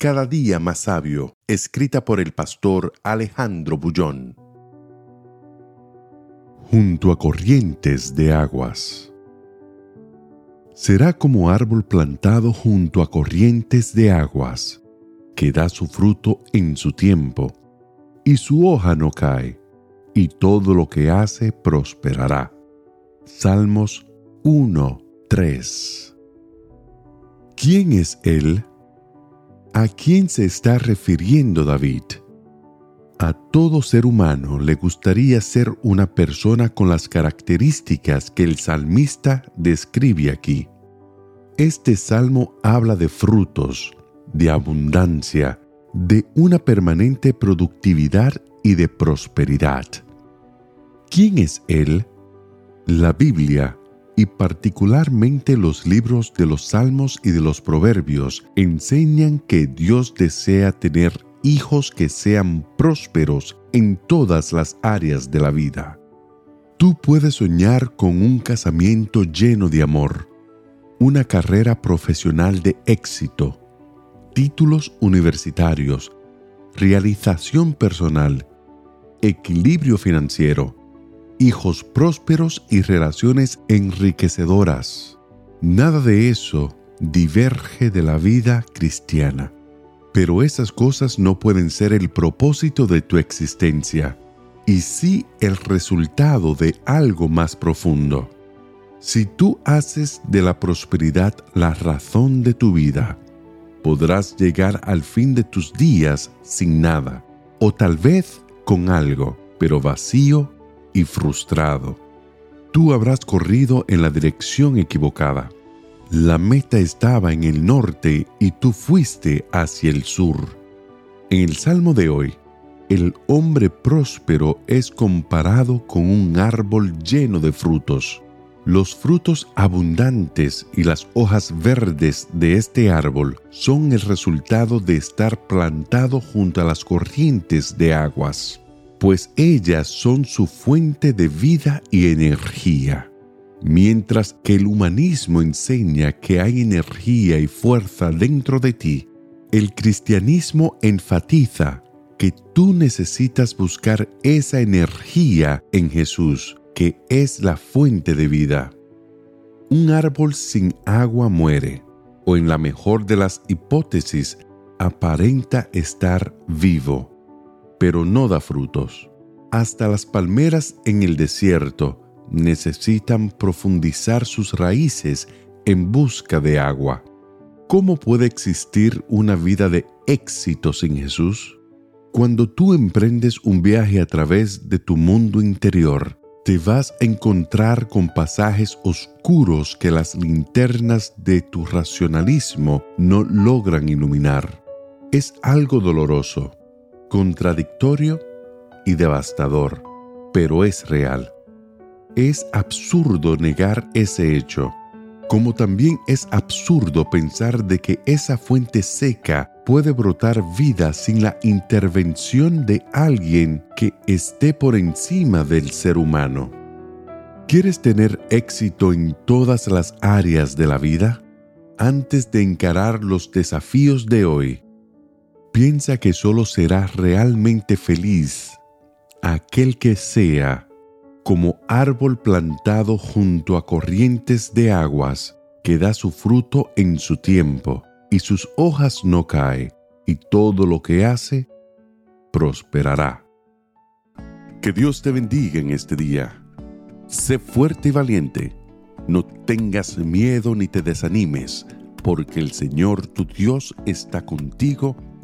Cada día más sabio, escrita por el pastor Alejandro Bullón. Junto a corrientes de aguas. Será como árbol plantado junto a corrientes de aguas, que da su fruto en su tiempo, y su hoja no cae, y todo lo que hace prosperará. Salmos 1, 3. ¿Quién es Él? ¿A quién se está refiriendo David? A todo ser humano le gustaría ser una persona con las características que el salmista describe aquí. Este salmo habla de frutos, de abundancia, de una permanente productividad y de prosperidad. ¿Quién es Él? La Biblia y particularmente los libros de los Salmos y de los Proverbios enseñan que Dios desea tener hijos que sean prósperos en todas las áreas de la vida. Tú puedes soñar con un casamiento lleno de amor, una carrera profesional de éxito, títulos universitarios, realización personal, equilibrio financiero, hijos prósperos y relaciones enriquecedoras. Nada de eso diverge de la vida cristiana. Pero esas cosas no pueden ser el propósito de tu existencia, y sí el resultado de algo más profundo. Si tú haces de la prosperidad la razón de tu vida, podrás llegar al fin de tus días sin nada, o tal vez con algo, pero vacío y frustrado. Tú habrás corrido en la dirección equivocada. La meta estaba en el norte y tú fuiste hacia el sur. En el Salmo de hoy, el hombre próspero es comparado con un árbol lleno de frutos. Los frutos abundantes y las hojas verdes de este árbol son el resultado de estar plantado junto a las corrientes de aguas pues ellas son su fuente de vida y energía. Mientras que el humanismo enseña que hay energía y fuerza dentro de ti, el cristianismo enfatiza que tú necesitas buscar esa energía en Jesús, que es la fuente de vida. Un árbol sin agua muere, o en la mejor de las hipótesis, aparenta estar vivo pero no da frutos. Hasta las palmeras en el desierto necesitan profundizar sus raíces en busca de agua. ¿Cómo puede existir una vida de éxito sin Jesús? Cuando tú emprendes un viaje a través de tu mundo interior, te vas a encontrar con pasajes oscuros que las linternas de tu racionalismo no logran iluminar. Es algo doloroso, contradictorio y devastador, pero es real. Es absurdo negar ese hecho, como también es absurdo pensar de que esa fuente seca puede brotar vida sin la intervención de alguien que esté por encima del ser humano. ¿Quieres tener éxito en todas las áreas de la vida? Antes de encarar los desafíos de hoy, piensa que solo será realmente feliz aquel que sea como árbol plantado junto a corrientes de aguas, que da su fruto en su tiempo, y sus hojas no cae, y todo lo que hace prosperará. Que Dios te bendiga en este día. Sé fuerte y valiente. No tengas miedo ni te desanimes, porque el Señor tu Dios está contigo